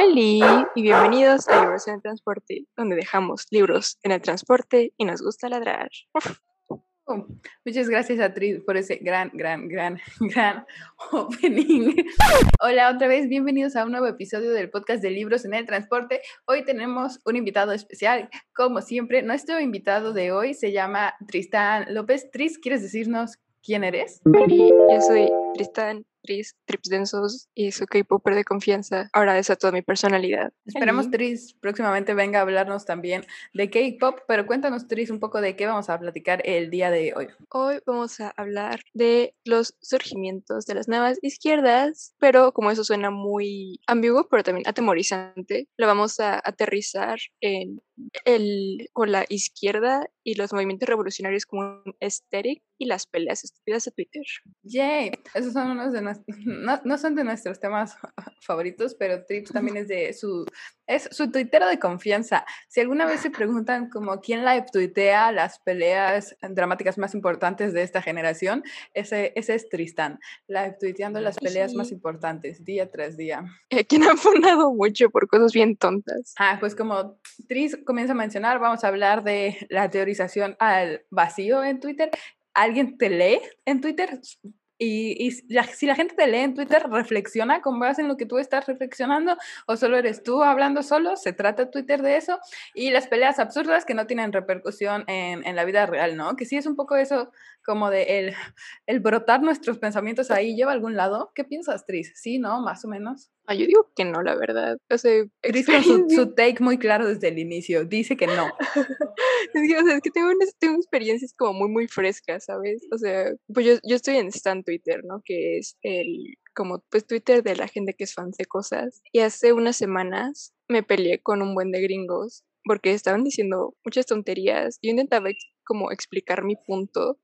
Feliz y bienvenidos a Libros en el Transporte, donde dejamos libros en el transporte y nos gusta ladrar. Oh, muchas gracias a Tris por ese gran, gran, gran, gran opening. Hola otra vez, bienvenidos a un nuevo episodio del podcast de libros en el transporte. Hoy tenemos un invitado especial, como siempre. Nuestro invitado de hoy se llama Tristán López. Tris, ¿quieres decirnos quién eres? Yo soy Tristán Tris, Trips Densos y su K-Popper de confianza. Ahora esa toda mi personalidad. Esperamos Tris próximamente venga a hablarnos también de K-Pop, pero cuéntanos Tris un poco de qué vamos a platicar el día de hoy. Hoy vamos a hablar de los surgimientos de las nuevas izquierdas, pero como eso suena muy ambiguo, pero también atemorizante, lo vamos a aterrizar en el, con la izquierda y los movimientos revolucionarios como un aesthetic y las peleas estúpidas de Twitter. Yay, esos son unos de no, no, son de nuestros temas favoritos, pero Trips también es de su, es su tuitero de confianza. Si alguna vez se preguntan como quién la tuitea las peleas dramáticas más importantes de esta generación, ese, ese es Tristán, la tuiteando las peleas más importantes día tras día. Eh, quien ha fundado mucho por cosas bien tontas. Ah, pues como Tris comienza a mencionar, vamos a hablar de la teorización al vacío en Twitter. ¿Alguien te lee en Twitter? Y, si la gente te lee en Twitter, reflexiona con base en lo que tú estás reflexionando o solo eres tú hablando solo, se trata Twitter de eso. Y las peleas absurdas que no tienen repercusión en, la vida real, ¿no? Que sí es un poco eso como de el, el brotar nuestros pensamientos ahí lleva a algún lado. ¿Qué piensas, Tris? Sí, ¿no? Más o menos. Ah, yo digo que no, la verdad. O sea, su, su, take muy claro desde el inicio, dice que no. es, que, o sea, es que tengo, tengo experiencias como muy, muy frescas, ¿sabes? O sea, pues yo, yo estoy en Stan Twitter, ¿no? Que es el, como, pues Twitter de la gente que es fan de cosas. Y hace unas semanas me peleé con un buen de gringos porque estaban diciendo muchas tonterías. Yo intentaba como explicar mi punto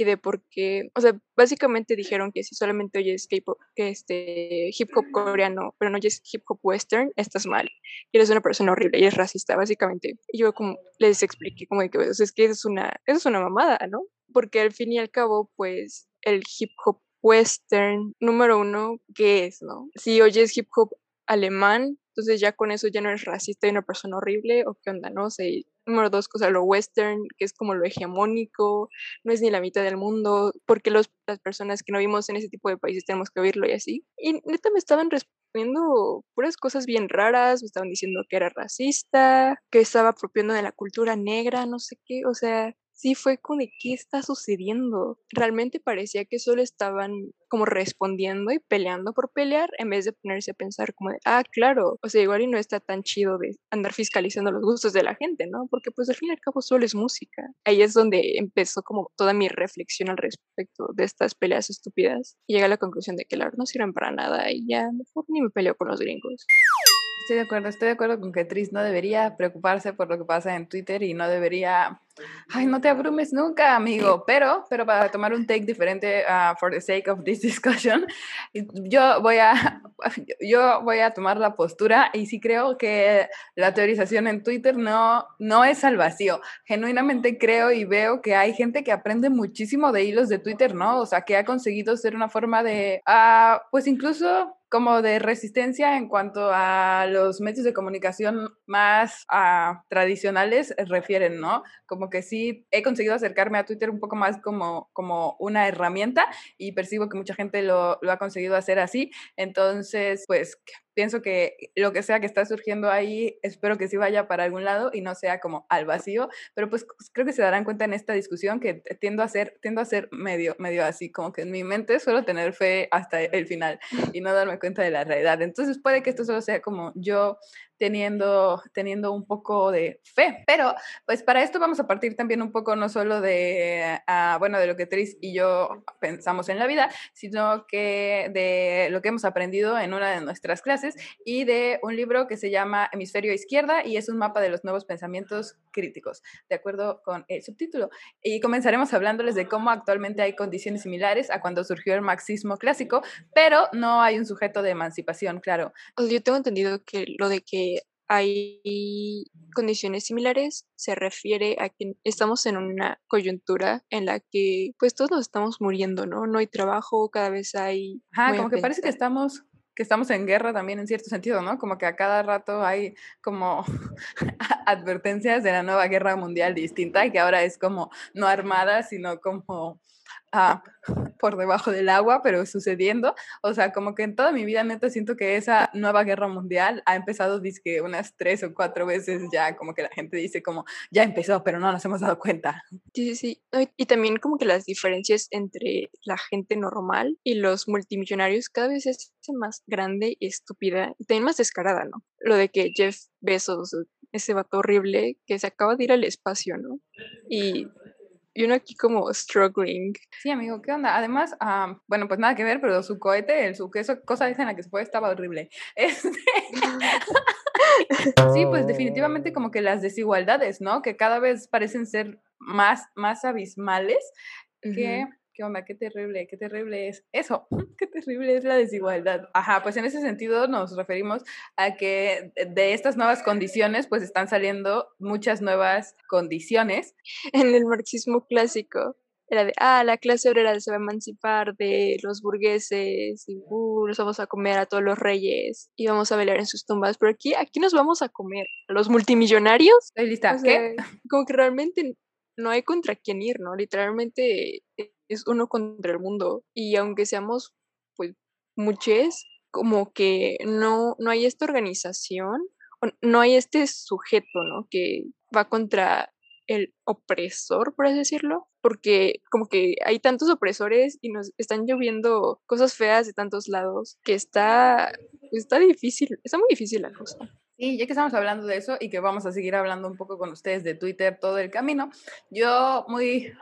y de por qué, o sea, básicamente dijeron que si solamente oyes K-pop, que este hip hop coreano, pero no oyes hip hop western, estás mal. Y eres una persona horrible y es racista, básicamente. Y yo como les expliqué como de que, o sea, es que es una, eso es una mamada, ¿no? Porque al fin y al cabo, pues, el hip hop western, número uno, ¿qué es, no? Si oyes hip hop alemán, entonces ya con eso ya no eres racista y una persona horrible, o qué onda, ¿no? O sea, número dos, cosa, lo western, que es como lo hegemónico, no es ni la mitad del mundo, porque los, las personas que no vimos en ese tipo de países tenemos que oírlo y así. Y neta me estaban respondiendo puras cosas bien raras, me estaban diciendo que era racista, que estaba apropiando de la cultura negra, no sé qué, o sea, sí fue como de qué está sucediendo. Realmente parecía que solo estaban como respondiendo y peleando por pelear en vez de ponerse a pensar como de, ah, claro, o sea, igual y no está tan chido de andar fiscalizando los gustos de la gente, ¿no? Porque pues al fin y al cabo solo es música. Ahí es donde empezó como toda mi reflexión al respecto de estas peleas estúpidas y llegué a la conclusión de que la no sirven para nada y ya mejor ni me peleo con los gringos. Estoy de acuerdo, estoy de acuerdo con que Tris no debería preocuparse por lo que pasa en Twitter y no debería, ay, no te abrumes nunca, amigo, pero, pero para tomar un take diferente, uh, for the sake of this discussion, yo voy a, yo voy a tomar la postura y sí creo que la teorización en Twitter no, no es al vacío. Genuinamente creo y veo que hay gente que aprende muchísimo de hilos de Twitter, ¿no? O sea, que ha conseguido ser una forma de, uh, pues incluso como de resistencia en cuanto a los medios de comunicación más uh, tradicionales refieren, ¿no? Como que sí he conseguido acercarme a Twitter un poco más como, como una herramienta y percibo que mucha gente lo, lo ha conseguido hacer así. Entonces, pues pienso que lo que sea que está surgiendo ahí, espero que sí vaya para algún lado y no sea como al vacío, pero pues creo que se darán cuenta en esta discusión que tiendo a ser, tiendo a ser medio, medio así, como que en mi mente suelo tener fe hasta el final y no darme cuenta de la realidad. Entonces puede que esto solo sea como yo teniendo, teniendo un poco de fe. Pero pues para esto vamos a partir también un poco no solo de, uh, bueno, de lo que Tris y yo pensamos en la vida, sino que de lo que hemos aprendido en una de nuestras clases y de un libro que se llama Hemisferio Izquierda y es un mapa de los nuevos pensamientos críticos, de acuerdo con el subtítulo. Y comenzaremos hablándoles de cómo actualmente hay condiciones similares a cuando surgió el marxismo clásico, pero no hay un sujeto de emancipación, claro. Yo tengo entendido que lo de que hay condiciones similares, se refiere a que estamos en una coyuntura en la que pues todos nos estamos muriendo, ¿no? No hay trabajo, cada vez hay... Ajá, como que parece que estamos que estamos en guerra también en cierto sentido, ¿no? Como que a cada rato hay como advertencias de la nueva guerra mundial distinta y que ahora es como no armada, sino como ah, por debajo del agua, pero sucediendo. O sea, como que en toda mi vida neta siento que esa nueva guerra mundial ha empezado disque unas tres o cuatro veces ya, como que la gente dice como ya empezó, pero no nos hemos dado cuenta. Sí, sí, sí. Y también como que las diferencias entre la gente normal y los multimillonarios cada vez es más grande y estúpida y también más descarada, ¿no? Lo de que Jeff Bezos, ese vato horrible que se acaba de ir al espacio, ¿no? Y y uno aquí como struggling. Sí, amigo, ¿qué onda? Además, bueno, pues nada que ver, pero su cohete, el, su queso, cosa esa en la que se fue estaba horrible. Este... sí, pues definitivamente como que las desigualdades, ¿no? Que cada vez parecen ser más, más abismales que ¿Qué onda? Qué terrible, qué terrible es eso, qué terrible es la desigualdad. Ajá, pues en ese sentido nos referimos a que de estas nuevas condiciones pues están saliendo muchas nuevas condiciones. En el marxismo clásico era de, ah, la clase obrera se va a emancipar de los burgueses y uh, nos vamos a comer a todos los reyes y vamos a bailar en sus tumbas, pero aquí, aquí nos vamos a comer a los multimillonarios. Estoy lista. ¿Qué? Como que realmente no hay contra quién ir, ¿no? Literalmente es uno contra el mundo. Y aunque seamos, pues, muchos, como que no, no hay esta organización, no hay este sujeto, ¿no? Que va contra el opresor, por así decirlo, porque como que hay tantos opresores y nos están lloviendo cosas feas de tantos lados que está, está difícil, está muy difícil la cosa. Sí, ya que estamos hablando de eso y que vamos a seguir hablando un poco con ustedes de Twitter todo el camino, yo muy,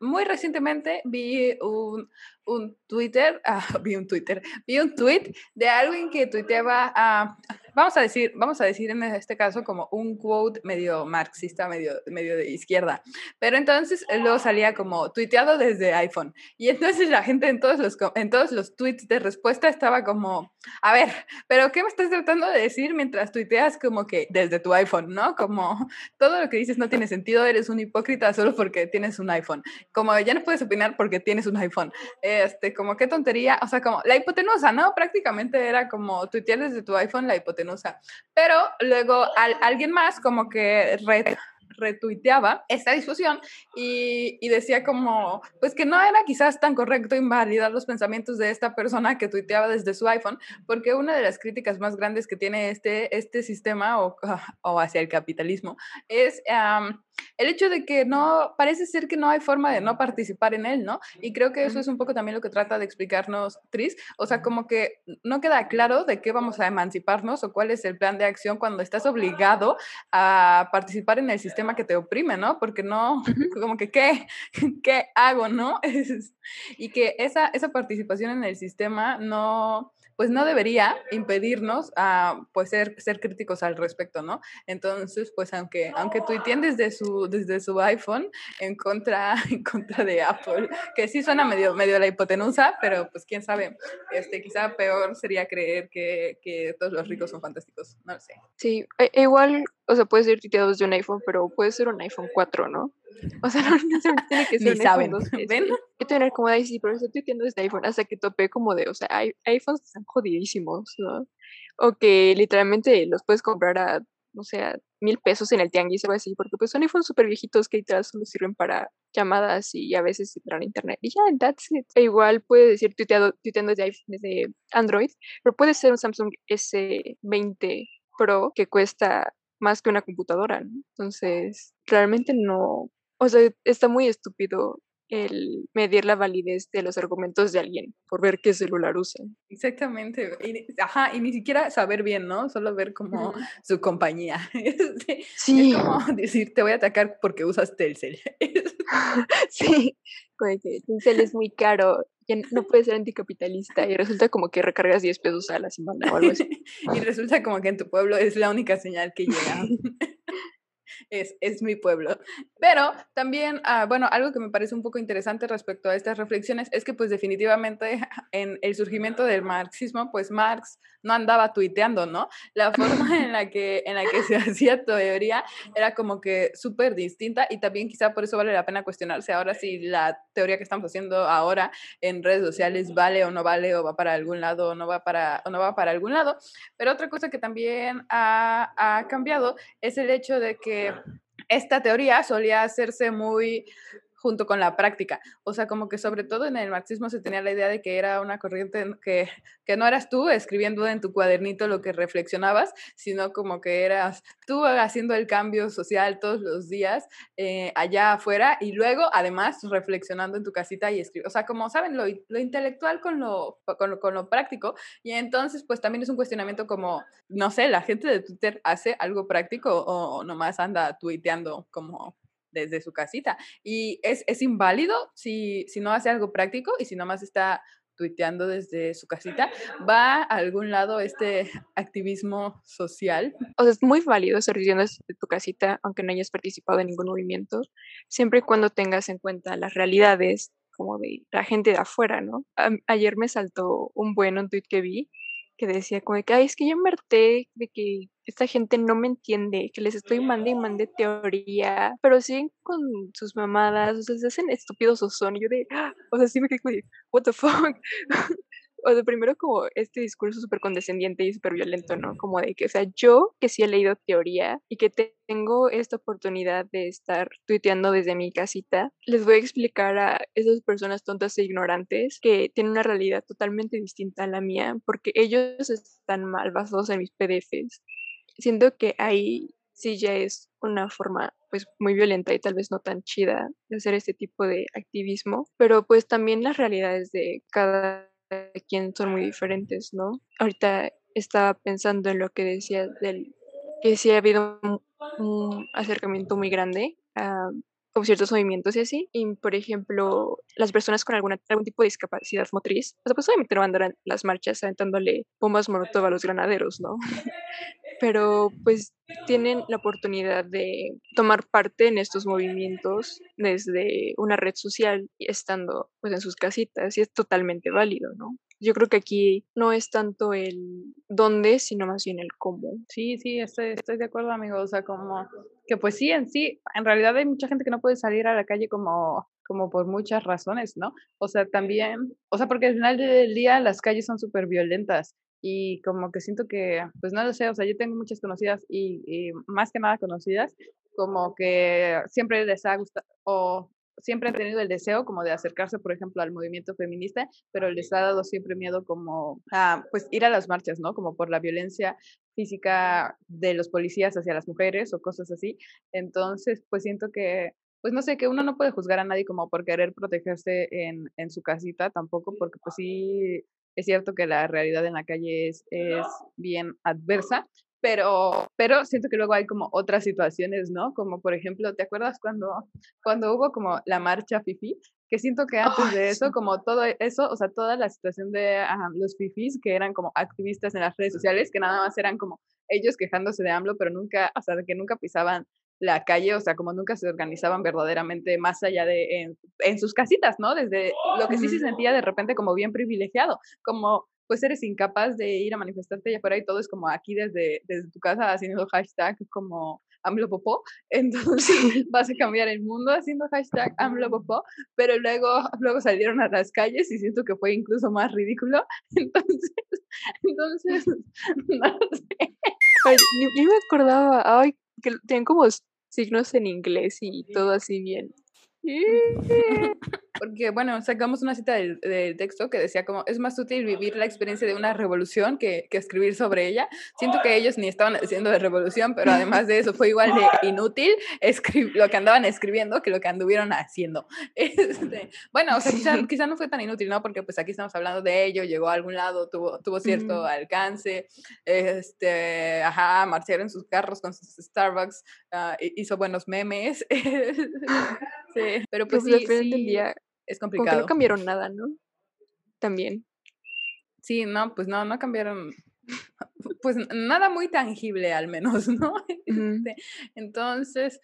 muy recientemente vi un, un Twitter, ah, vi un Twitter, vi un tweet de alguien que tuiteaba, a vamos a decir, vamos a decir en este caso como un quote medio marxista, medio, medio de izquierda, pero entonces lo salía como tuiteado desde iPhone y entonces la gente en todos los, en todos los tweets de respuesta estaba como, a ver, pero ¿qué me estás tratando de decir mientras tuiteas como que desde tu iPhone, ¿no? Como todo lo que dices no tiene sentido, eres un hipócrita solo porque tienes un iPhone, como ya no puedes opinar porque tienes un iPhone, este, como qué tontería, o sea, como la hipotenusa, ¿no? Prácticamente era como tuitear desde tu iPhone la hipotenusa, pero luego alguien más como que red retuiteaba esta discusión y, y, decía como, pues que no era quizás tan correcto invalidar los pensamientos de esta persona que tuiteaba desde su iPhone, porque una de las críticas más grandes que tiene este, este sistema o, o hacia el capitalismo es el hecho de que no, parece ser que no hay forma de no participar en él, ¿no? Y creo que eso es un poco también lo que trata de explicarnos Tris, o sea, como que no queda claro de qué vamos a emanciparnos o cuál es el plan de acción cuando estás obligado a participar en el sistema que te oprime, ¿no? Porque no, como que, ¿qué, qué hago, no? y que esa, esa participación en el sistema no, pues no debería impedirnos a pues ser, ser críticos al respecto, ¿no? Entonces, pues aunque, aunque tuiteen desde su, desde su iPhone en contra, en contra de Apple, que sí suena medio, medio la hipotenusa, pero pues quién sabe, este, quizá peor sería creer que, que todos los ricos son fantásticos, no lo sé. Sí, e, e igual, o sea, puede ser tuiteado desde un iPhone, pero puede ser un iPhone 4, ¿no? O sea, no necesariamente tiene que ser Ni saben. ¿Ven? Hay que tener como de, sí, pero estoy tuiteando desde iPhone, hasta que topé como de, o sea, hay iPhones están jodidísimos, ¿no? O que literalmente los puedes comprar a, no sé, a mil pesos en el tianguis o así, porque pues son iPhones súper viejitos que literal solo sirven para llamadas y a veces entrar a internet. Y ya, that's it. E igual puede decir tuiteado, tuiteando desde, desde Android, pero puede ser un Samsung S20 Pro que cuesta más que una computadora, ¿no? Entonces, realmente no, o sea, está muy estúpido el medir la validez de los argumentos de alguien por ver qué celular usa. Exactamente. Y, ajá, y ni siquiera saber bien, ¿no? Solo ver como su compañía. sí. Es como decir, te voy a atacar porque usas Telcel. sí, como que Telcel es muy caro, no puedes ser anticapitalista y resulta como que recargas 10 pesos a la semana o algo así. y resulta como que en tu pueblo es la única señal que llega. Es, es mi pueblo. Pero también, ah, bueno, algo que me parece un poco interesante respecto a estas reflexiones es que pues definitivamente en el surgimiento del marxismo, pues Marx no andaba tuiteando, ¿no? La forma en la que, en la que se hacía teoría era como que súper distinta y también quizá por eso vale la pena cuestionarse ahora si la teoría que estamos haciendo ahora en redes sociales vale o no vale o va para algún lado o no va para, o no va para algún lado. Pero otra cosa que también ha, ha cambiado es el hecho de que esta teoría solía hacerse muy junto con la práctica. O sea, como que sobre todo en el marxismo se tenía la idea de que era una corriente que, que no eras tú escribiendo en tu cuadernito lo que reflexionabas, sino como que eras tú haciendo el cambio social todos los días eh, allá afuera y luego además reflexionando en tu casita y escribiendo. O sea, como saben, lo, lo intelectual con lo, con lo, con, lo, práctico. Y entonces, pues también es un cuestionamiento como, no sé, la gente de Twitter hace algo práctico o nomás anda tuiteando como desde su casita. Y es, es inválido si, si no hace algo práctico y si nomás está tuiteando desde su casita, va a algún lado este activismo social. O sea, es muy válido estar tuiteando desde tu casita, aunque no hayas participado en ningún movimiento, siempre y cuando tengas en cuenta las realidades como de la gente de afuera, ¿no? ayer me saltó un buen un que vi que decía como que, ay, es que yo me harté de que esta gente no me entiende, que les estoy mandando y mande teoría, pero siguen con sus mamadas, o sea, se hacen estúpidos o son, y yo de, ¡ah! o sea, sí me quedé como, what the fuck, o sea, primero como este discurso súper condescendiente y súper violento, ¿no? Como de que, o sea, yo que sí he leído teoría y que tengo esta oportunidad de estar tuiteando desde mi casita, les voy a explicar a esas personas tontas e ignorantes que tienen una realidad totalmente distinta a la mía, porque ellos están mal basados en mis PDFs. Siento que ahí sí ya es una forma pues muy violenta y tal vez no tan chida de hacer este tipo de activismo, pero pues también las realidades de cada quien son muy diferentes, ¿no? Ahorita estaba pensando en lo que decía del que sí ha habido un, acercamiento muy grande a con ciertos movimientos y así. Y, por ejemplo, las personas con alguna, algún tipo de discapacidad motriz, pues obviamente no van a las marchas aventándole bombas molotov a los granaderos, ¿no? Pero pues tienen la oportunidad de tomar parte en estos movimientos desde una red social y estando pues en sus casitas y es totalmente válido, ¿no? Yo creo que aquí no es tanto el dónde, sino más bien el cómo. Sí, sí, estoy, estoy de acuerdo, amigo. O sea, como que pues sí, en sí, en realidad hay mucha gente que no puede salir a la calle como como por muchas razones, ¿no? O sea, también, o sea, porque al final del día las calles son súper violentas y como que siento que, pues no lo sé, o sea, yo tengo muchas conocidas y, y más que nada conocidas, como que siempre les ha gustado, o siempre han tenido el deseo como de acercarse, por ejemplo, al movimiento feminista, pero les ha dado siempre miedo como a, pues ir a las marchas, ¿no? Como por la violencia física de los policías hacia las mujeres o cosas así. Entonces, pues siento que pues no sé, que uno no puede juzgar a nadie como por querer protegerse en, en su casita tampoco, porque pues sí es cierto que la realidad en la calle es, es bien adversa, pero, pero siento que luego hay como otras situaciones, ¿no? Como por ejemplo, ¿te acuerdas cuando, cuando hubo como la marcha FIFI? Que siento que antes de eso, como todo eso, o sea, toda la situación de los FIFIs, que eran como activistas en las redes sociales, que nada más eran como ellos quejándose de AMLO, pero nunca, o sea, que nunca pisaban la calle, o sea, como nunca se organizaban verdaderamente más allá de en, en sus casitas, ¿no? Desde lo que sí se sentía de repente como bien privilegiado, como pues eres incapaz de ir a manifestarte allá afuera y todo es como aquí desde, desde tu casa haciendo hashtag como AMLOPOPO, entonces vas a cambiar el mundo haciendo hashtag AMLOPOPO, pero luego, luego salieron a las calles y siento que fue incluso más ridículo, entonces, entonces, no sé. yo me acordaba, ay, que tenían como signos en inglés y todo así bien. Porque, bueno, sacamos una cita del, texto que decía como, es más útil vivir la experiencia de una revolución que, que, escribir sobre ella. Siento que ellos ni estaban diciendo de revolución, pero además de eso fue igual de inútil lo que andaban escribiendo que lo que anduvieron haciendo. Este, bueno, o sea, quizá, quizá, no fue tan inútil, ¿no? Porque pues aquí estamos hablando de ello, llegó a algún lado, tuvo, tuvo cierto alcance, este, ajá, marcharon en sus carros con sus Starbucks, uh, hizo buenos memes. sí, pero pues, pues sí, sí. Día es complicado. no cambiaron nada, ¿no? También. Sí, no, pues no, no cambiaron pues nada muy tangible al menos, ¿no? Este, entonces,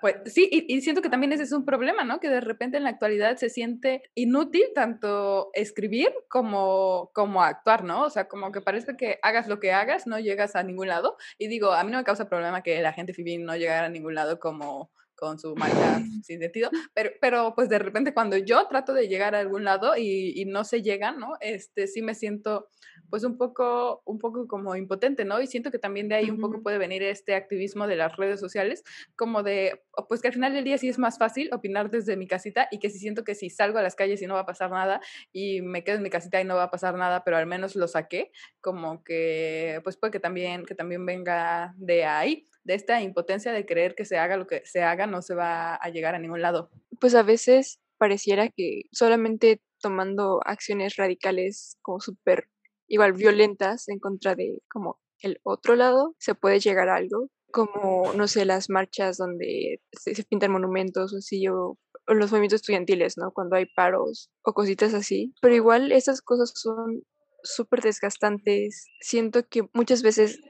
pues sí, y, siento que también ese es un problema, ¿no? Que de repente en la actualidad se siente inútil tanto escribir como, como actuar, ¿no? O sea, como que parece que hagas lo que hagas, no llegas a ningún lado. Y digo, a mí no me causa problema que la gente fin no llegara a ningún lado como con su marcha sin sentido, pero, pero pues de repente cuando yo trato de llegar a algún lado y, y, no se llega, ¿no? Este, sí me siento pues un poco, un poco como impotente, ¿no? Y siento que también de ahí un poco puede venir este activismo de las redes sociales, como de, pues que al final del día sí es más fácil opinar desde mi casita y que sí siento que si salgo a las calles y no va a pasar nada y me quedo en mi casita y no va a pasar nada, pero al menos lo saqué, como que, pues puede que también, que también venga de ahí de esta impotencia de creer que se haga lo que se haga, no se va a llegar a ningún lado. Pues a veces pareciera que solamente tomando acciones radicales como súper igual violentas en contra de como el otro lado se puede llegar a algo como no sé las marchas donde se, pintan monumentos o así o, los movimientos estudiantiles no cuando hay paros o cositas así. Pero igual esas cosas son súper desgastantes. Siento que muchas veces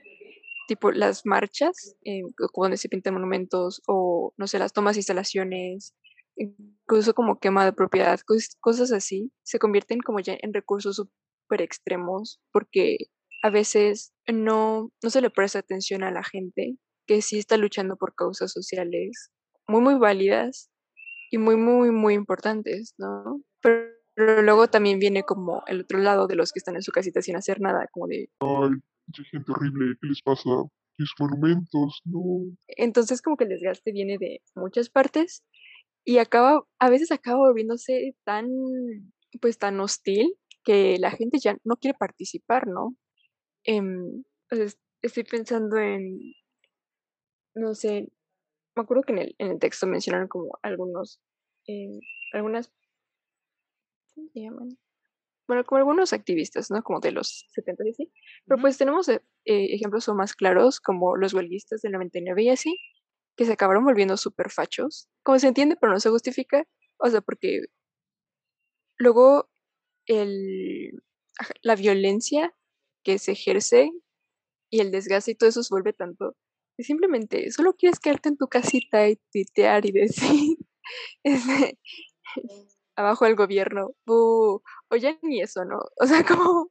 tipo las marchas, eh, donde se pintan monumentos o, no sé, las tomas de instalaciones, incluso como quema de propiedad, cosas así, se convierten como ya en recursos súper extremos porque a veces no, no se le presta atención a la gente que sí está luchando por causas sociales muy, muy válidas y muy, muy, muy importantes, ¿no? Pero, pero luego también viene como el otro lado de los que están en su casita sin hacer nada, como de mucha gente horrible, ¿qué les pasa? Mis monumentos, no. Entonces como que el desgaste viene de muchas partes y acaba, a veces acaba volviéndose tan, pues tan hostil que la gente ya no quiere participar, ¿no? Em, estoy pensando en, no sé, me acuerdo que en el, en el texto mencionaron como algunos, eh, algunas, ¿cómo se llaman? Bueno, como algunos activistas, ¿no? Como de los 70 y así. Pero pues tenemos eh, eh, ejemplos más claros, como los huelguistas del 99 y así, que se acabaron volviendo súper fachos. Como se entiende, pero no se justifica. O sea, porque luego el, la violencia que se ejerce y el desgaste y todo eso se vuelve tanto que simplemente solo quieres quedarte en tu casita y tuitear y decir este, abajo el gobierno, o ya ni eso, ¿no? O sea, como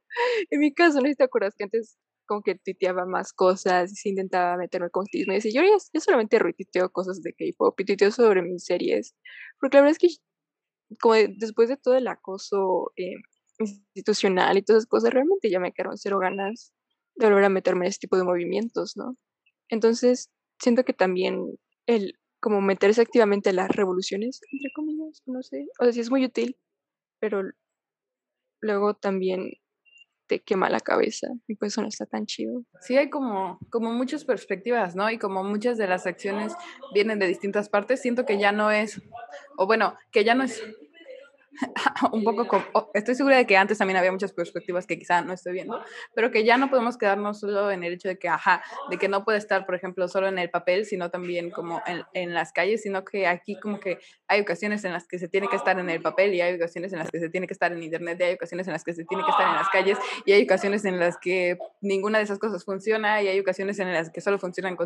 en mi caso, ¿no? ¿Te acuerdas que antes como que tuiteaba más cosas y intentaba meterme con y decía, yo, yo solamente retuiteo cosas de K-pop y tuiteo sobre mis series, porque la verdad es que como después de todo el acoso eh, institucional y todas esas cosas, realmente ya me quedaron cero ganas de volver a meterme en ese tipo de movimientos, ¿no? Entonces, siento que también el como meterse activamente en las revoluciones, entre comillas, no sé, o sea, sí es muy útil, pero luego también te quema la cabeza y pues eso no está tan chido. Sí, hay como, como muchas perspectivas, ¿no? Y como muchas de las acciones vienen de distintas partes, siento que ya no es, o bueno, que ya no es un poco, estoy segura de que antes también había muchas perspectivas que quizá no estoy viendo, pero que ya no podemos quedarnos solo en el hecho de que, ajá, de que no puede estar, por ejemplo, solo en el papel, sino también como en, en las calles, sino que aquí como que hay ocasiones en las que se tiene que estar en el papel y hay ocasiones en las que se tiene que estar en internet y hay ocasiones en las que se tiene que estar en las calles y hay ocasiones en las que ninguna de esas cosas funciona y hay ocasiones en las que solo funcionan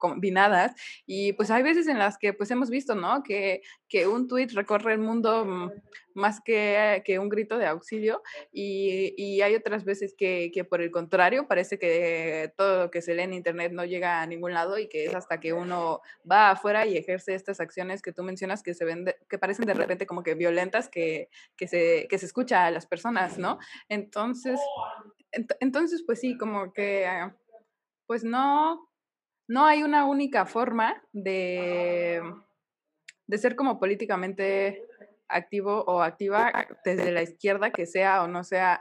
combinadas y pues hay veces en las que pues hemos visto, ¿no? Que, que un tweet recorre el mundo mm, más que, que un grito de auxilio y, y hay otras veces que, que, por el contrario parece que todo lo que se lee en internet no llega a ningún lado y que es hasta que uno va afuera y ejerce estas acciones que tú mencionas que se ven que parecen de repente como que violentas que, que, se, que se escucha a las personas, ¿no? Entonces, entonces pues sí, como que pues no, no hay una única forma de, de ser como políticamente activo o activa desde la izquierda que sea o no sea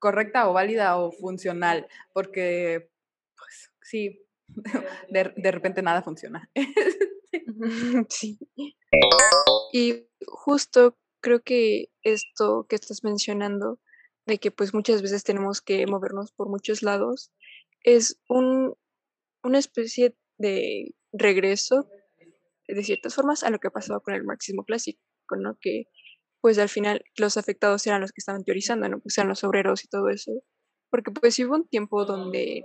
correcta o válida o funcional, porque pues sí, de, de repente nada funciona. sí. Y justo creo que esto que estás mencionando, de que pues muchas veces tenemos que movernos por muchos lados, es un, una especie de regreso, de ciertas formas, a lo que pasaba con el marxismo clásico, ¿no? Que pues al final los afectados eran los que estaban teorizando, ¿no? Pues eran los obreros y todo eso. porque pues hubo un tiempo donde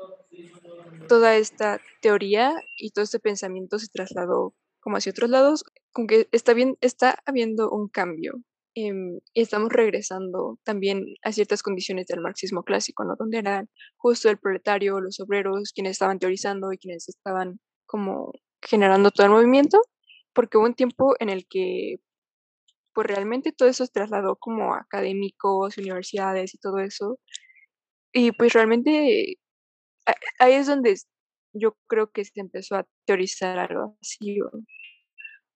toda esta teoría y todo este pensamiento se trasladó como hacia otros lados, como que está bien, está habiendo un cambio y estamos regresando también a ciertas condiciones del marxismo clásico, ¿no? Donde eran justo el proletario, los obreros, quienes estaban teorizando y quienes estaban como generando todo el movimiento, porque hubo un tiempo en el que pues realmente todo eso se trasladó como a académicos, universidades y todo eso. Y pues realmente ahí es donde yo creo que se empezó a teorizar algo así,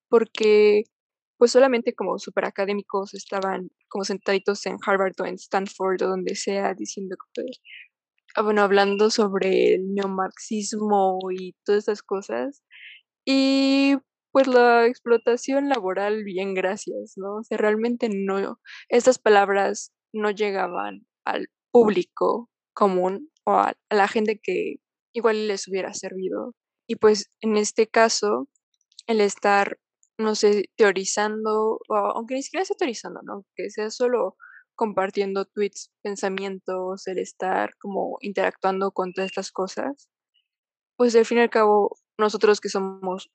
porque pues solamente como super académicos estaban como sentaditos en Harvard o en Stanford o donde sea diciendo que, ah, bueno, hablando sobre el neomarxismo y todas esas cosas. Y pues la explotación laboral, bien, gracias, ¿no? O sea, realmente no, estas palabras no llegaban al público común o a, la gente que igual les hubiera servido. Y pues en este caso, el estar, no sé, teorizando, o aunque ni siquiera sea teorizando, ¿no? Que sea solo compartiendo tweets, pensamientos, el estar como interactuando con todas estas cosas, pues al fin y al cabo, nosotros que somos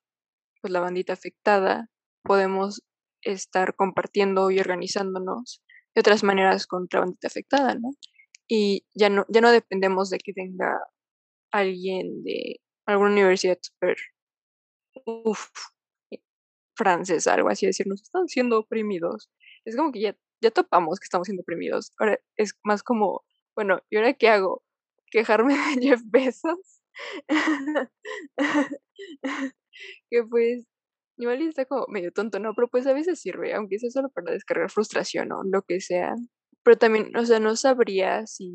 pues la bandita afectada, podemos estar compartiendo y organizándonos de otras maneras contra bandita afectada, ¿no? Y ya no, ya no dependemos de que venga alguien de alguna universidad super uf, francesa, algo así, decirnos, están siendo oprimidos. Es como que ya, ya topamos que estamos siendo oprimidos. Ahora es más como, bueno, ¿y ahora qué hago? ¿Quejarme de Jeff Bezos? que pues igual está como medio tonto, ¿no? Pero pues a veces sirve, aunque sea solo para descargar frustración o lo que sea. Pero también, o sea, no sabría si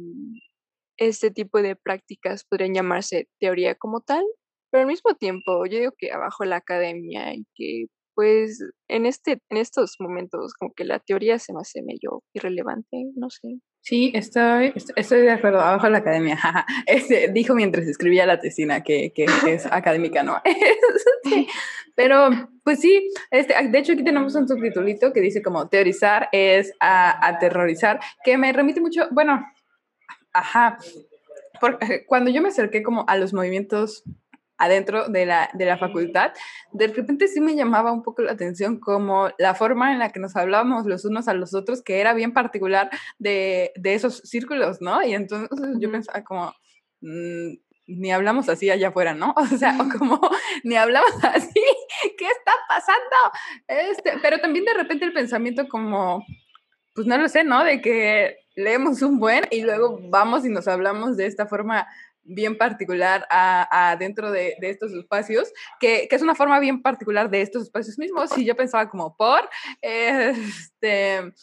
este tipo de prácticas podrían llamarse teoría como tal, pero al mismo tiempo yo digo que abajo la academia y que pues en este en estos momentos como que la teoría se me hace medio irrelevante, no sé. Sí, estoy, estoy de acuerdo, abajo la academia. Este, dijo mientras escribía la tesina que, que, es académica, ¿no? Pero, pues sí, este, de hecho aquí tenemos un subtitulito que dice como teorizar es aterrorizar, que me remite mucho, bueno, ajá, porque cuando yo me acerqué como a los movimientos adentro de la, de la facultad, de repente sí me llamaba un poco la atención como la forma en la que nos hablábamos los unos a los otros, que era bien particular de, de esos círculos, ¿no? Y entonces yo pensaba como, mm, ni hablamos así allá afuera, ¿no? O sea, o como, ni hablamos así, ¿qué está pasando? Este, pero también de repente el pensamiento como, pues no lo sé, ¿no? De que leemos un buen y luego vamos y nos hablamos de esta forma bien particular a, dentro de, estos espacios, que, es una forma bien particular de estos espacios mismos. Y yo pensaba como por, este,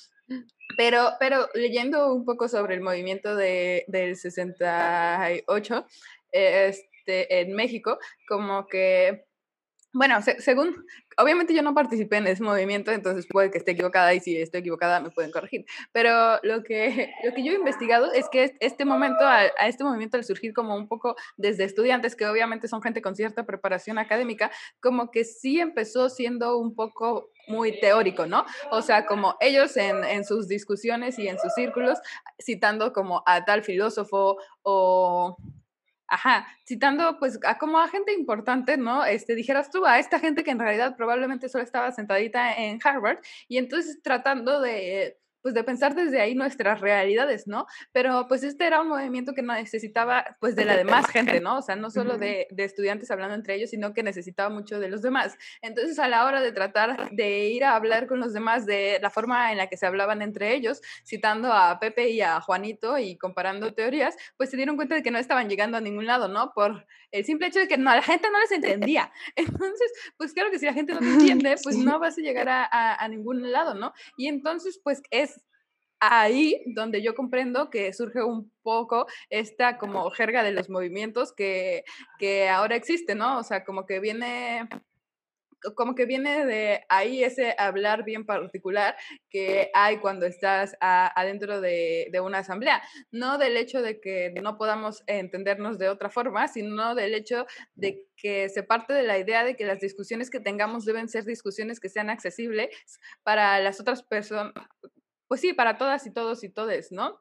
pero, pero leyendo un poco sobre el movimiento de, del 68 este, en México, como que bueno, según, obviamente yo no participé en ese movimiento, entonces puede que esté equivocada y si estoy equivocada me pueden corregir. Pero lo que, lo que yo he investigado es que este momento, a, este movimiento al surgir como un poco desde estudiantes, que obviamente son gente con cierta preparación académica, como que sí empezó siendo un poco muy teórico, ¿no? O sea, como ellos en, en sus discusiones y en sus círculos, citando como a tal filósofo o Ajá, citando pues a como a gente importante, ¿no? Este, dijeras tú a esta gente que en realidad probablemente solo estaba sentadita en Harvard y entonces tratando de pues de pensar desde ahí nuestras realidades, ¿no? Pero pues este era un movimiento que necesitaba pues de la demás gente, ¿no? O sea, no solo de, de, estudiantes hablando entre ellos, sino que necesitaba mucho de los demás. Entonces a la hora de tratar de ir a hablar con los demás de la forma en la que se hablaban entre ellos, citando a Pepe y a Juanito y comparando teorías, pues se dieron cuenta de que no estaban llegando a ningún lado, ¿no? Por el simple hecho de que no, la gente no les entendía. Entonces, pues claro que si la gente no te entiende, pues no vas a llegar a, a, a ningún lado, ¿no? Y entonces, pues es ahí donde yo comprendo que surge un poco esta como jerga de los movimientos que, que ahora existe, ¿no? O sea, como que viene como que viene de ahí ese hablar bien particular que hay cuando estás adentro de, de, una asamblea. No del hecho de que no podamos entendernos de otra forma, sino del hecho de que se parte de la idea de que las discusiones que tengamos deben ser discusiones que sean accesibles para las otras personas, pues sí, para todas y todos y todes, ¿no?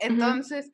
Entonces,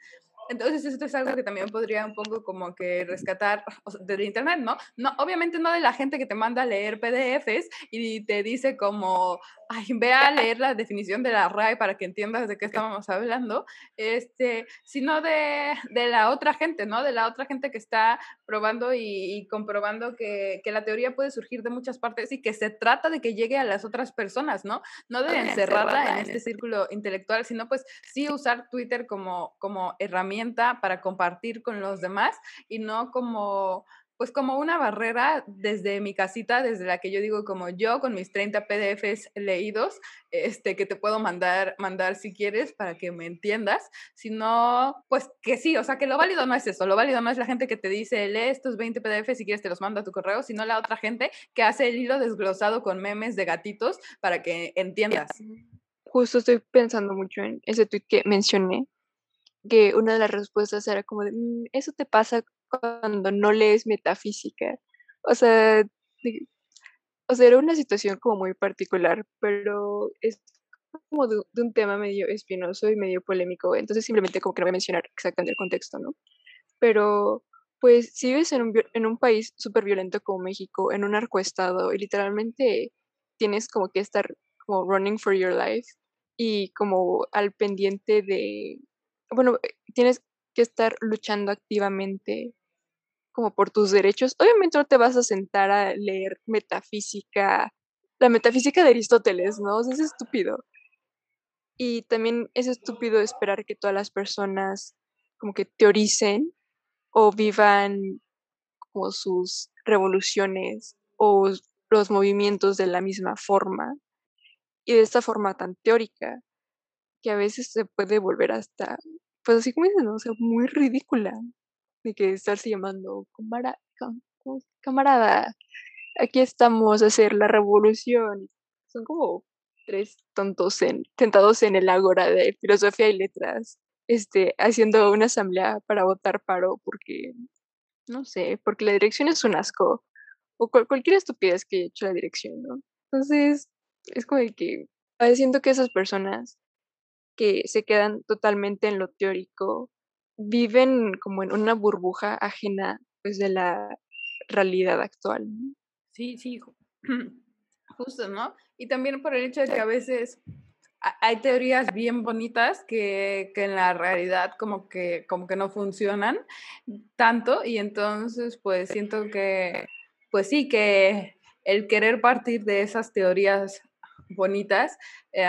Entonces, esto es algo que también podría un poco como que rescatar o sea, del Internet, ¿no? ¿no? Obviamente no de la gente que te manda a leer PDFs y te dice como, ay, ve a leer la definición de la RAE para que entiendas de qué estábamos hablando, este, sino de, de la otra gente, ¿no? De la otra gente que está probando y, y comprobando que, que, la teoría puede surgir de muchas partes y que se trata de que llegue a las otras personas, ¿no? No de encerrarla en este círculo intelectual, sino pues sí usar Twitter como, como herramienta para compartir con los demás y no como pues como una barrera desde mi casita, desde la que yo digo como yo con mis 30 PDFs leídos, este que te puedo mandar mandar si quieres para que me entiendas, sino pues que sí, o sea, que lo válido no es eso, lo válido no es la gente que te dice, "Lee estos 20 PDFs si quieres te los mando a tu correo", sino la otra gente que hace el hilo desglosado con memes de gatitos para que entiendas. Justo estoy pensando mucho en ese tweet que mencioné, que una de las respuestas era como de, "Mm, eso te pasa cuando no lees metafísica. O sea, o sea, era una situación como muy particular, pero es como de, de, un tema medio espinoso y medio polémico, entonces simplemente como que no voy a mencionar exactamente el contexto, ¿no? Pero, pues, si vives en un, en un país súper violento como México, en un arcoestado, y literalmente tienes como que estar como running for your life y como al pendiente de, bueno, tienes que estar luchando activamente como por tus derechos, obviamente no te vas a sentar a leer metafísica, la metafísica de Aristóteles, ¿no? Es estúpido. Y también es estúpido esperar que todas las personas como que teoricen o vivan como sus revoluciones o los movimientos de la misma forma y de esta forma tan teórica que a veces se puede volver hasta, pues así como dicen, ¿no? o sea, muy ridícula de que estarse llamando camarada, aquí estamos a hacer la revolución. Son como tres tontos en, sentados en el ágora de filosofía y letras, este, haciendo una asamblea para votar paro porque, no sé, porque la dirección es un asco, o cual, cualquier estupidez que haya hecho la dirección, ¿no? Entonces, es como de que, siento que esas personas que se quedan totalmente en lo teórico viven como en una burbuja ajena pues de la realidad actual. ¿no? Sí, sí, justo, ¿no? Y también por el hecho de que a veces hay teorías bien bonitas que, que, en la realidad como que, como que no funcionan tanto y entonces pues siento que, pues sí, que el querer partir de esas teorías bonitas, eh,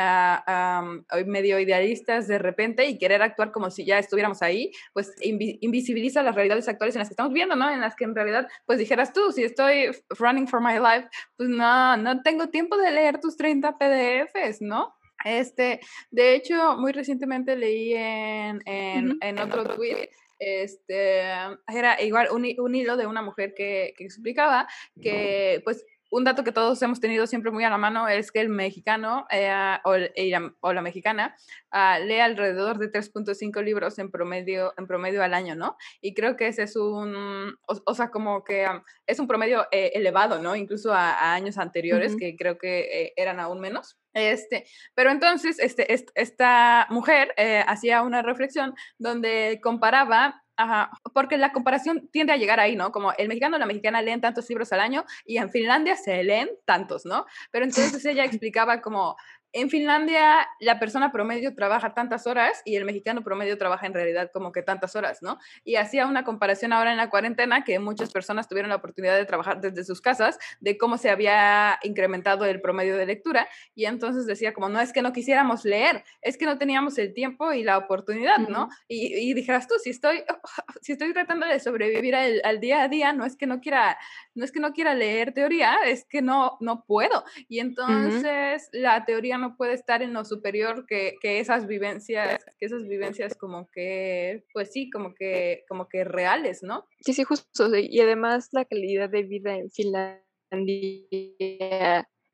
medio idealistas de repente y querer actuar como si ya estuviéramos ahí, pues invi invisibiliza las realidades actuales en las que estamos viendo, ¿no? En las que en realidad, pues dijeras tú, si estoy running for my life, pues no, no tengo tiempo de leer tus 30 PDFs, ¿no? Este, de hecho, muy recientemente leí en, en, uh -huh. en otro tweet este, era igual un, un, hilo de una mujer que, que explicaba que pues un dato que todos hemos tenido siempre muy a la mano es que el mexicano eh, o, el, o, la mexicana uh, lee alrededor de 3.5 libros en promedio, en promedio al año, ¿no? Y creo que ese es un, o, o sea, como que um, es un promedio eh, elevado, ¿no? Incluso a, a años anteriores, uh -huh. que creo que eh, eran aún menos. Este, pero entonces este, esta mujer eh, hacía una reflexión donde comparaba Ajá, porque la comparación tiende a llegar ahí, ¿no? Como el mexicano o la mexicana leen tantos libros al año y en Finlandia se leen tantos, ¿no? Pero entonces ella explicaba como, en Finlandia la persona promedio trabaja tantas horas y el mexicano promedio trabaja en realidad como que tantas horas, ¿no? Y hacía una comparación ahora en la cuarentena que muchas personas tuvieron la oportunidad de trabajar desde sus casas, de cómo se había incrementado el promedio de lectura y entonces decía como, no es que no quisiéramos leer, es que no teníamos el tiempo y la oportunidad, ¿no? Uh -huh. y, y, dijeras tú, si estoy, si estoy tratando de sobrevivir al, al, día a día, no es que no quiera, no es que no quiera leer teoría, es que no, no puedo. Y entonces uh -huh. la teoría no puede estar en lo superior que, que, esas vivencias, que esas vivencias como que, pues sí, como que, como que reales, ¿no? Sí, sí, justo. Y además la calidad de vida en Finlandia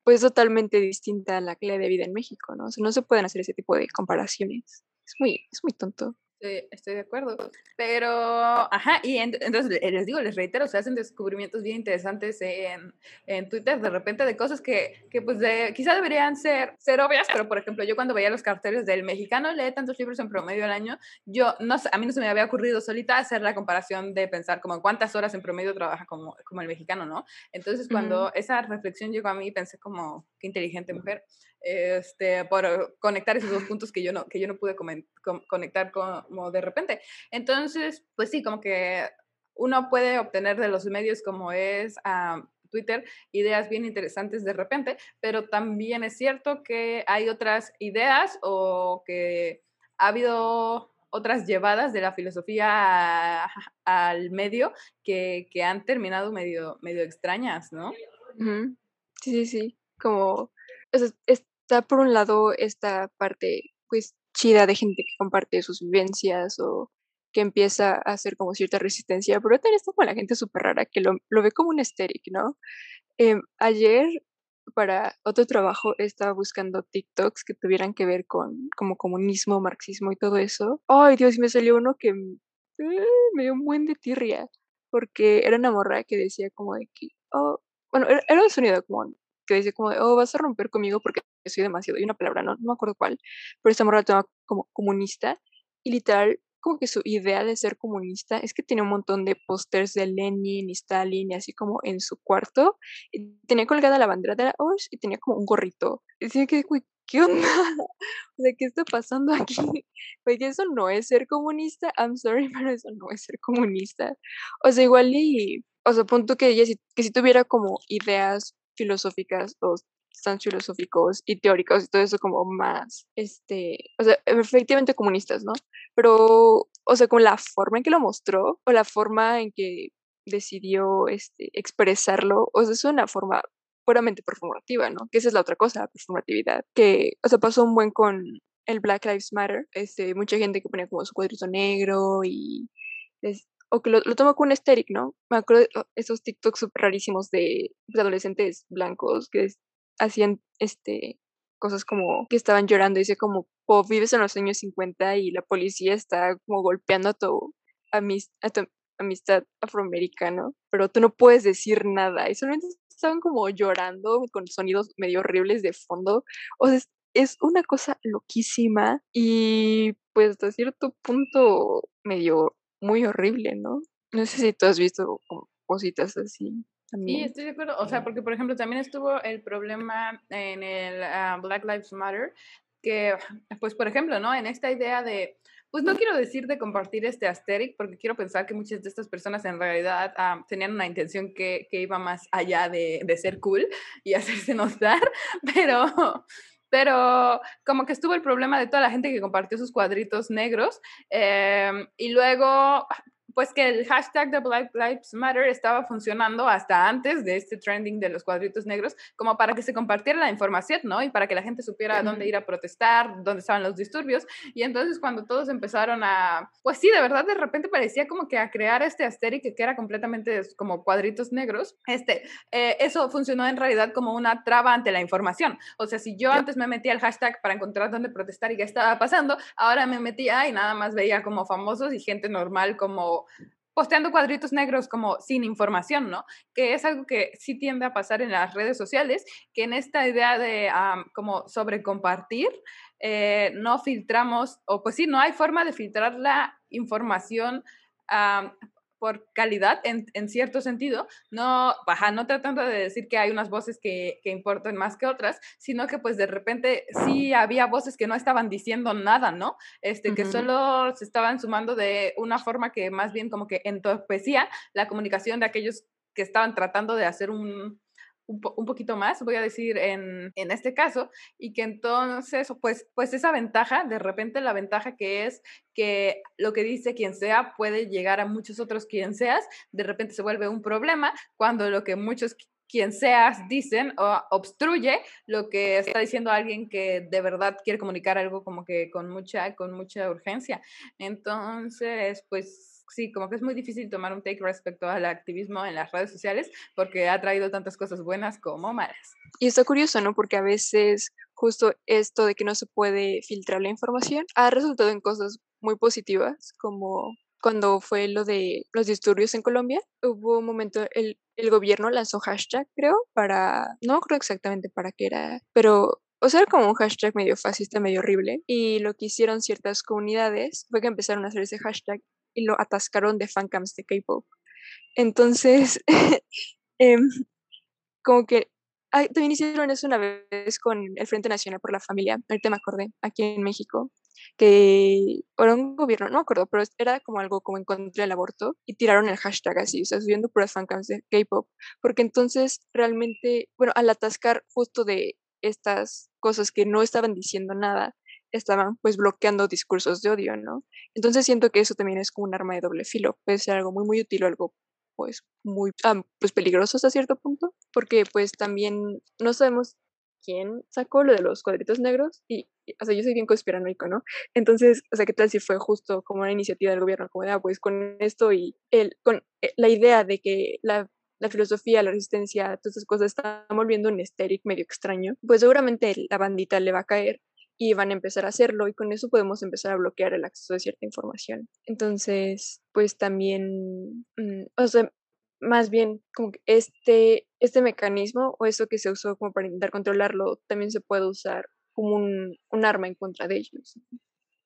pues totalmente distinta a la calidad de vida en México, ¿no? No se pueden hacer ese tipo de comparaciones. Es muy, es muy tonto. Estoy, de acuerdo. Pero, ajá, y entonces les digo, les reitero, se hacen descubrimientos bien interesantes en, en Twitter de repente de cosas que, que pues de, quizá deberían ser, ser obvias, pero por ejemplo, yo cuando veía los carteles del mexicano lee tantos libros en promedio al año, yo no a mí no se me había ocurrido solita hacer la comparación de pensar como cuántas horas en promedio trabaja como, como el mexicano, ¿no? Entonces cuando esa reflexión llegó a mí, pensé como, qué inteligente mujer este, por conectar esos dos puntos que yo no, que yo no pude conectar como de repente. Entonces, pues sí, como que uno puede obtener de los medios como es ah, Twitter ideas bien interesantes de repente, pero también es cierto que hay otras ideas o que ha habido otras llevadas de la filosofía al medio que, que, han terminado medio, medio extrañas, ¿no? Sí, sí, sí, como está por un lado esta parte pues chida de gente que comparte sus vivencias o que empieza a hacer como cierta resistencia, pero también está como la gente súper rara que lo, ve como un estéril, ¿no? Em, ayer para otro trabajo estaba buscando TikToks que tuvieran que ver con como comunismo, marxismo y todo eso. Ay, Dios, me salió uno que eh, me dio un buen de tirria, porque era una morra que decía como de que, oh, bueno, era un sonido como que dice como, oh, vas a romper conmigo porque soy demasiado, y una palabra, no, no me acuerdo cuál, pero esta morra toma como comunista, y literal, como que su idea de ser comunista es que tiene un montón de pósters de Lenin y Stalin y así como en su cuarto, y tenía colgada la bandera de la OSH y tenía como un gorrito. Y decía que, ¿qué onda? O sea, ¿qué está pasando aquí? Oye, eso no es ser comunista, I'm sorry, pero eso no es ser comunista. O sea, igual y, o sea, punto que ella que si tuviera como ideas filosóficas o tan filosóficos y teóricos y todo eso como más, este, o sea, efectivamente comunistas, ¿no? Pero, o sea, con la forma en que lo mostró o la forma en que decidió este, expresarlo, o sea, es una forma puramente performativa, ¿no? Que esa es la otra cosa, la performatividad, que, o sea, pasó un buen con el Black Lives Matter, este, mucha gente que ponía como su cuadrito negro y o que lo, lo con un estéril, ¿no? Me acuerdo de esos TikToks súper rarísimos de, adolescentes blancos que hacían este cosas como que estaban llorando y dice como, oh, vives en los años 50 y la policía está como golpeando a tu, a tu amistad afroamericana, pero tú no puedes decir nada y solamente estaban como llorando con sonidos medio horribles de fondo. O sea, es, es una cosa loquísima y pues hasta cierto punto medio muy horrible, ¿no? No sé si tú has visto cositas así. También. Sí, estoy de acuerdo. O sea, porque por ejemplo también estuvo el problema en el ah, Black Lives Matter, que pues por ejemplo, ¿no? En esta idea de, pues no quiero decir de compartir este asterisk, porque quiero pensar que muchas de estas personas en realidad ah, tenían una intención que, que, iba más allá de, de ser cool y hacerse notar, pero pero como que estuvo el problema de toda la gente que compartió sus cuadritos negros em, y luego pues que el hashtag de Black Lives Matter estaba funcionando hasta antes de este trending de los cuadritos negros, como para que se compartiera la información, ¿no? Y para que la gente supiera dónde ir a protestar, dónde estaban los disturbios. Y entonces cuando todos empezaron a, pues sí, de verdad, de repente parecía como que a crear este asterisk que era completamente como cuadritos negros, este, eh, eso funcionó en realidad como una traba ante la información. O sea, si yo antes me metía el hashtag para encontrar dónde protestar y qué estaba pasando, ahora me metía y nada más veía como famosos y gente normal como posteando cuadritos negros como sin información, ¿no? Que es algo que sí tiende a pasar en las redes sociales, que en esta idea de como sobre compartir, eh, no filtramos, o pues sí, no hay forma de filtrar la información por calidad en, en, cierto sentido, no, baja, no tratando de decir que hay unas voces que, que, importan más que otras, sino que pues de repente sí había voces que no estaban diciendo nada, ¿no? Este, que solo se estaban sumando de una forma que más bien como que entorpecía la comunicación de aquellos que estaban tratando de hacer un, un, poquito más, voy a decir en, en, este caso, y que entonces, pues, pues esa ventaja, de repente la ventaja que es que lo que dice quien sea puede llegar a muchos otros quien seas, de repente se vuelve un problema cuando lo que muchos quien seas dicen o obstruye lo que está diciendo alguien que de verdad quiere comunicar algo como que con mucha, con mucha urgencia. Entonces, pues sí, como que es muy difícil tomar un take respecto al activismo en las redes sociales porque ha traído tantas cosas buenas como malas. Y está curioso, ¿no? Porque a veces justo esto de que no se puede filtrar la información ha resultado en cosas muy positivas, como cuando fue lo de los disturbios en Colombia, hubo un momento, el, el gobierno lanzó hashtag, creo, para, no creo exactamente para qué era, pero o sea, era como un hashtag medio fascista, medio horrible. Y lo que hicieron ciertas comunidades fue que empezaron a hacer ese hashtag y lo atascaron de fancams de K-pop. Entonces, em, como que también hicieron eso una vez con el Frente Nacional por la Familia, ahorita me acordé, aquí en México, que era un gobierno, no me acuerdo, pero era como algo como en contra del aborto y tiraron el hashtag así, o sea, subiendo puras fancams de K-pop, porque entonces realmente, bueno, al atascar justo de estas cosas que no estaban diciendo nada, estaban pues bloqueando discursos de odio, ¿no? Entonces siento que eso también es como un arma de doble filo, puede ser algo muy, muy útil o algo pues muy ah, pues peligroso hasta cierto punto, porque pues también no sabemos quién sacó lo de los cuadritos negros y, o sea, yo soy bien conspiranoico, ¿no? Entonces, o sea, ¿qué tal si fue justo como una iniciativa del gobierno, como de, ah, pues con esto y el, con eh, la idea de que la la filosofía, la resistencia, todas esas cosas están volviendo un estéril medio extraño, pues seguramente la bandita le va a caer y van a empezar a hacerlo y con eso podemos empezar a bloquear el acceso de cierta información. Entonces, pues también, mm, o sea, más bien como que este, este mecanismo o eso que se usó como para intentar controlarlo también se puede usar como un, un arma en contra de ellos.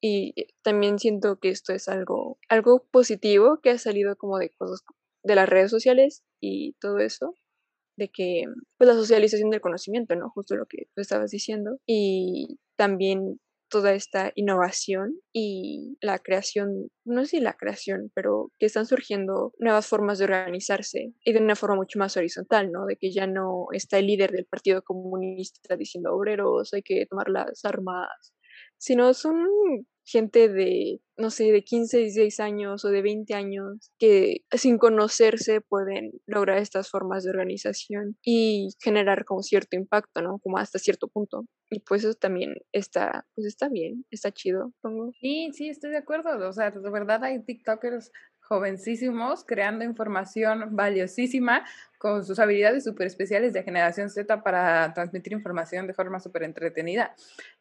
Y también siento que esto es algo, algo positivo que ha salido como de cosas de las redes sociales y todo eso, de que, pues la socialización del conocimiento, ¿no? Justo lo que tú estabas diciendo, y también toda esta innovación y la creación, no sé si la creación, pero que están surgiendo nuevas formas de organizarse y de una forma mucho más horizontal, ¿no? De que ya no está el líder del Partido Comunista diciendo obreros, hay que tomar las armas, sino son gente de, no sé, de 15, 16 años o de 20 años que sin conocerse pueden lograr estas formas de organización y generar como cierto impacto, ¿no? Como hasta cierto punto. Y pues eso también está, pues está bien, está chido, pongo. Sí, sí, estoy de acuerdo. O sea, de verdad hay TikTokers jovencísimos creando información valiosísima con sus habilidades súper especiales de generación Z para transmitir información de forma súper entretenida.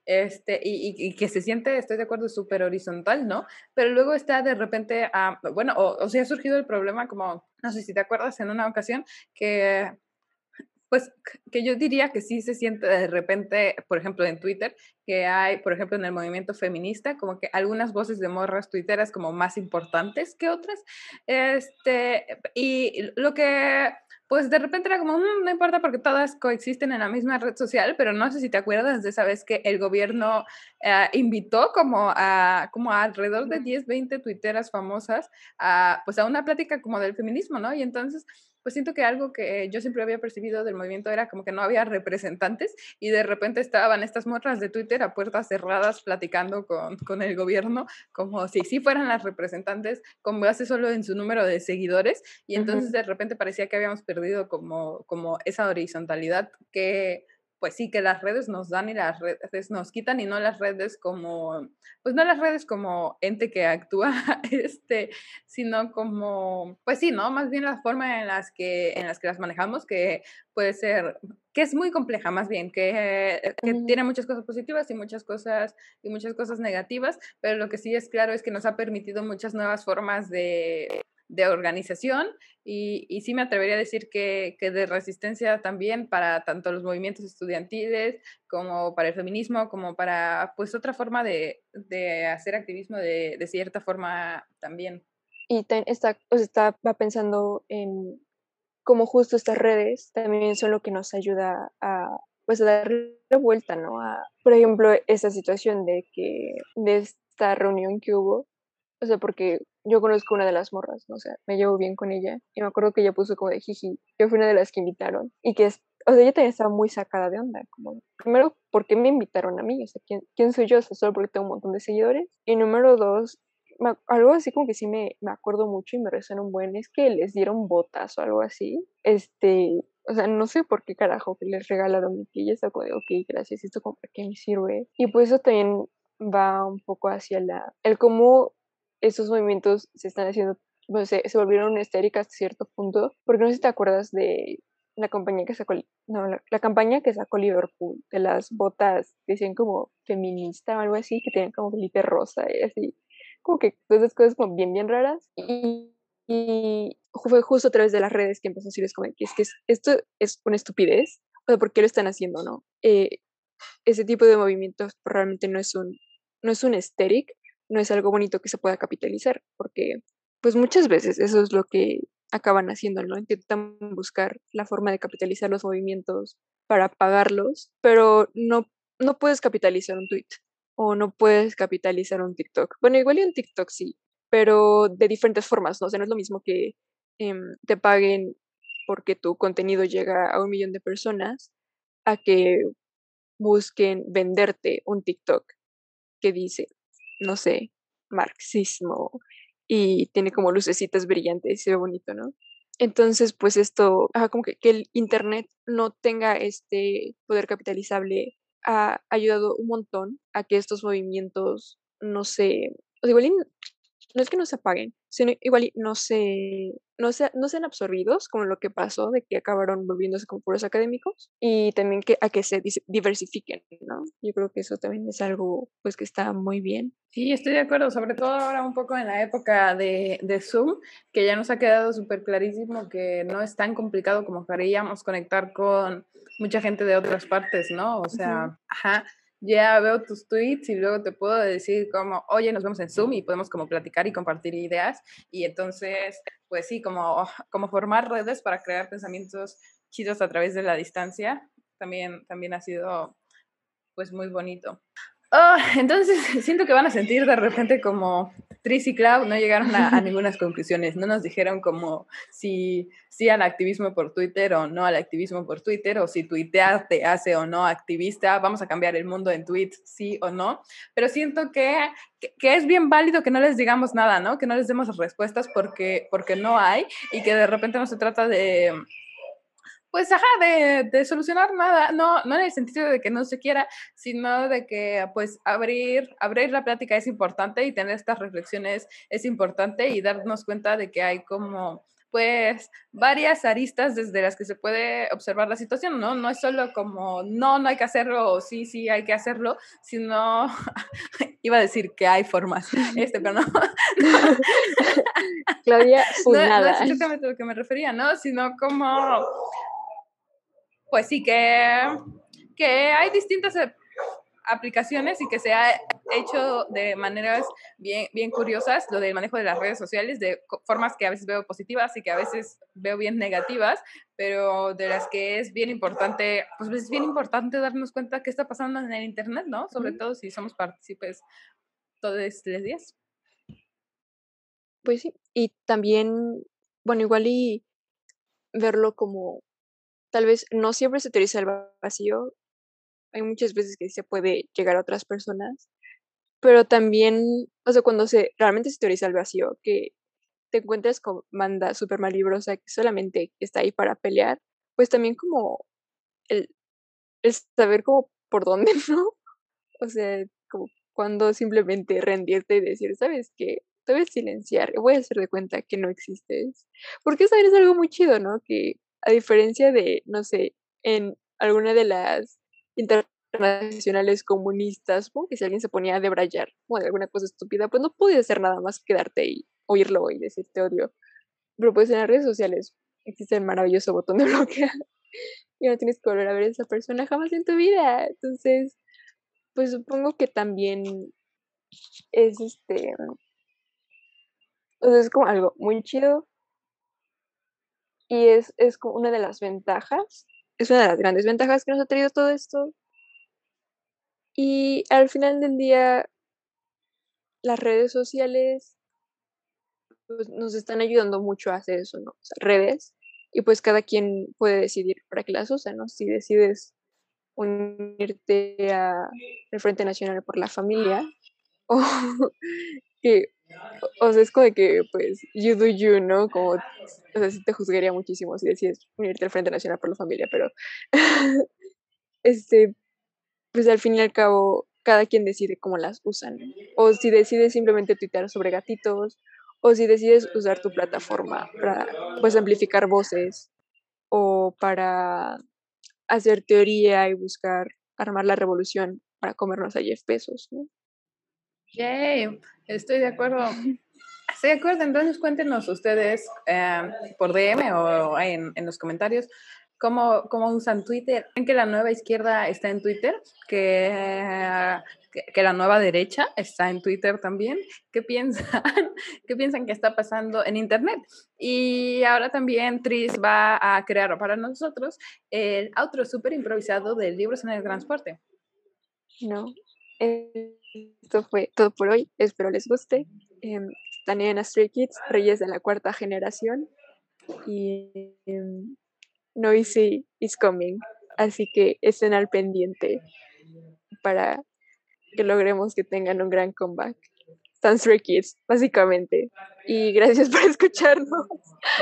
Este, y, que se siente, estoy de acuerdo, súper horizontal, ¿no? Pero luego está de repente, ah, bueno, o, o ha surgido el problema como, no sé si te acuerdas, en una ocasión que pues que yo diría que sí se siente de repente, por ejemplo, en Twitter, que hay, por ejemplo, en el movimiento feminista, como que algunas voces de morras tuiteras como más importantes que otras. Este, y lo que, pues de repente era como, mm, no importa porque todas coexisten en la misma red social, pero no sé si te acuerdas de esa vez que el gobierno eh, invitó como a, como alrededor de 10, 20 tuiteras famosas a, pues a una plática como del feminismo, ¿no? Y entonces pues siento que algo que yo siempre había percibido del movimiento era como que no había representantes y de repente estaban estas morras de Twitter a puertas cerradas platicando con, con el gobierno como si sí fueran las representantes con base solo en su número de seguidores y entonces de repente parecía que habíamos perdido como, como esa horizontalidad que pues sí, que las redes nos dan y las redes nos quitan y no las redes como, pues no las redes como ente que actúa, este, sino como, pues sí, ¿no? Más bien la forma en las que, en las que las manejamos, que puede ser, que es muy compleja más bien, que, que tiene muchas cosas positivas y muchas cosas, y muchas cosas negativas, pero lo que sí es claro es que nos ha permitido muchas nuevas formas de de organización y, y, sí me atrevería a decir que, que, de resistencia también para tanto los movimientos estudiantiles como para el feminismo, como para pues otra forma de, de hacer activismo de, de, cierta forma también. Y está, pues está, va pensando en cómo justo estas redes también son lo que nos ayuda a pues a darle vuelta, ¿no? A, por ejemplo, esta situación de que de esta reunión que hubo, o sea, porque yo conozco una de las morras, o sea, me llevo bien con ella. Y me acuerdo que ella puso como de jiji, yo fui una de las que invitaron. Y que, o sea, ella también estaba muy sacada de onda. Como, primero, ¿por qué me invitaron a mí? O sea, ¿quién, quién soy yo? O sea, solo porque tengo un montón de seguidores. Y número dos, algo así como que sí me, me acuerdo mucho y me resuena un buen, es que les dieron botas o algo así. Este, o sea, no sé por qué carajo que les regalaron que ella está como de, ok, gracias, esto como para qué me sirve. Y pues eso también va un poco hacia la, el cómo esos movimientos se están haciendo, bueno, se, se volvieron histéricas hasta cierto punto, porque no sé si te acuerdas de la compañía que sacó, no, la, campaña que sacó Liverpool, de las botas decían como feminista o algo así, que tenían como glitter rosa y así. como que esas cosas como bien, bien raras. Y, y fue justo a través de las redes que empezó a decirles como que es que esto es una estupidez, o sea, ¿por qué lo están haciendo, no? Eh, ese tipo de movimientos realmente no es un, no es un aesthetic, no es algo bonito que se pueda capitalizar, porque pues muchas veces eso es lo que acaban haciendo, ¿no? Intentan buscar la forma de capitalizar los movimientos para pagarlos, pero no, no puedes capitalizar un tweet o no puedes capitalizar un TikTok. Bueno, igual y un TikTok sí, pero de diferentes formas, ¿no? O sea, no es lo mismo que em, te paguen porque tu contenido llega a un millón de personas a que busquen venderte un TikTok que dice, no sé, marxismo y tiene como lucecitas brillantes y se ve bonito, ¿no? Entonces, pues esto, como que, el Internet no tenga este poder capitalizable ha ayudado un montón a que estos movimientos no se, o sea, no es que no se apaguen, sino igual no se, no, se, no sean absorbidos, como lo que pasó, de que acabaron volviéndose como puros académicos, y también que, a que se diversifiquen, ¿no? Yo creo que eso también es algo, pues, que está muy bien. Sí, estoy de acuerdo, sobre todo ahora un poco en la época de, de Zoom, que ya nos ha quedado súper clarísimo que no es tan complicado como queríamos conectar con mucha gente de otras partes, ¿no? O sea, ajá ya veo tus tweets y luego te puedo decir como, oye, nos vemos en Zoom y podemos como platicar y compartir ideas. Y entonces, pues sí, como, como formar redes para crear pensamientos chidos a través de la distancia, también, también ha sido pues muy bonito. Oh, entonces siento que van a sentir de repente como Tris y Cloud no llegaron a, a ninguna conclusiones, no nos dijeron como si sí al activismo por Twitter o no al activismo por Twitter, o si tuitear te hace o no activista, vamos a cambiar el mundo en tweets, sí o no, pero siento que, que, es bien válido que no les digamos nada, ¿no? Que no les demos respuestas porque, porque no hay y que de repente no se trata de pues, ajá, de, de, solucionar nada, no, no en el sentido de que no se quiera, sino de que, pues, abrir, abrir la plática es importante y tener estas reflexiones es importante y darnos cuenta de que hay como, pues, varias aristas desde las que se puede observar la situación, ¿no? No es solo como, no, no hay que hacerlo, o sí, sí, hay que hacerlo, sino, iba a decir que hay formas, este, pero no. Claudia, no, no es exactamente lo que me refería, ¿no? Sino como pues sí que, que hay distintas eh, aplicaciones y que se ha hecho de maneras bien, bien curiosas lo del manejo de las redes sociales, de formas que a veces veo positivas y que a veces veo bien negativas, pero de las que es bien importante, pues es bien importante darnos cuenta qué está pasando en el Internet, ¿no? Sobre todo si somos partícipes todos los días. Pues sí, y también, bueno, igual y verlo como tal vez no siempre se utiliza el vacío. Hay muchas veces que se puede llegar a otras personas, pero también, o sea, cuando se realmente se utiliza el vacío, que te encuentras con manda súper malibrosa que solamente está ahí para pelear, pues también como el, el saber como por dónde, ¿no? O sea, como cuando simplemente rendirte y decir, ¿sabes qué? Te voy a silenciar, voy a hacer de cuenta que no existes. Porque eso es algo muy chido, ¿no? Que a diferencia de, no sé, en alguna de las internacionales comunistas, que si alguien se ponía a debrayar o de alguna cosa estúpida, pues no podías hacer nada más que quedarte y oírlo y decirte odio. Pero pues en las redes sociales existe el maravilloso botón de bloquear y no tienes que volver a ver a esa persona jamás en tu vida. Entonces, pues supongo que también es este. O sea, es como algo muy chido y es, es una de las ventajas, es una de las grandes ventajas que nos ha traído todo esto. Y al final del día, las redes sociales pues, nos están ayudando mucho a hacer eso, ¿no? O sea, redes, y pues cada quien puede decidir para qué las usa, ¿no? Si decides unirte al Frente Nacional por la Familia, o que o sea, es como que, pues, you do you, ¿no? Como, o sea, sí te juzgaría muchísimo si decides unirte al Frente Nacional por la Familia, pero, este, pues al fin y al cabo, cada quien decide cómo las usan. O si decides simplemente tuitear sobre gatitos, o si decides usar tu plataforma para, pues, amplificar voces, o para hacer teoría y buscar armar la revolución para comernos a Jeff Bezos, ¿no? Yay, estoy de acuerdo. Estoy de acuerdo, entonces cuéntenos ustedes eh, por DM o en, en los comentarios cómo, cómo usan Twitter. ¿Creen que la nueva izquierda está en Twitter? ¿Que, que, la nueva derecha está en Twitter también? ¿Qué piensan? ¿Qué piensan que está pasando en Internet? Y ahora también Tris va a crear para nosotros el outro súper improvisado de Libros en el Transporte. No, esto fue todo por hoy. Espero les guste. Eh, están en Astray Kids, Reyes de la Cuarta Generación. Y em, Noisy is coming. Así que estén al pendiente para que logremos que tengan un gran comeback. Están Stray Kids, básicamente. Y gracias por escucharnos.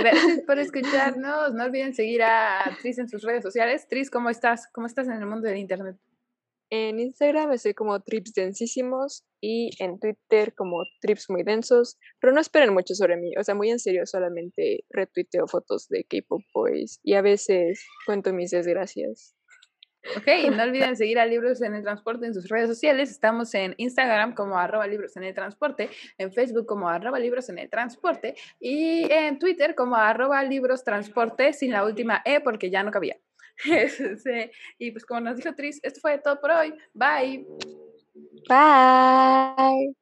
Gracias por escucharnos. No olviden seguir a Tris en sus redes sociales. Tris, ¿cómo estás? ¿Cómo estás en el mundo del Internet? En Instagram estoy como trips densísimos y en Twitter como trips muy densos, pero no esperen mucho sobre mí, o sea, muy en serio, solamente retuiteo fotos de K-Pop Boys y a veces cuento mis desgracias. Ok, no olviden seguir a Libros en el Transporte en sus redes sociales. Estamos en Instagram como arroba libros en el transporte, en Facebook como arroba libros en el transporte y en Twitter como arroba libros transporte sin la última E porque ya no cabía. Sí. Y pues como nos dijo Tris, esto fue todo por hoy. Bye. Bye.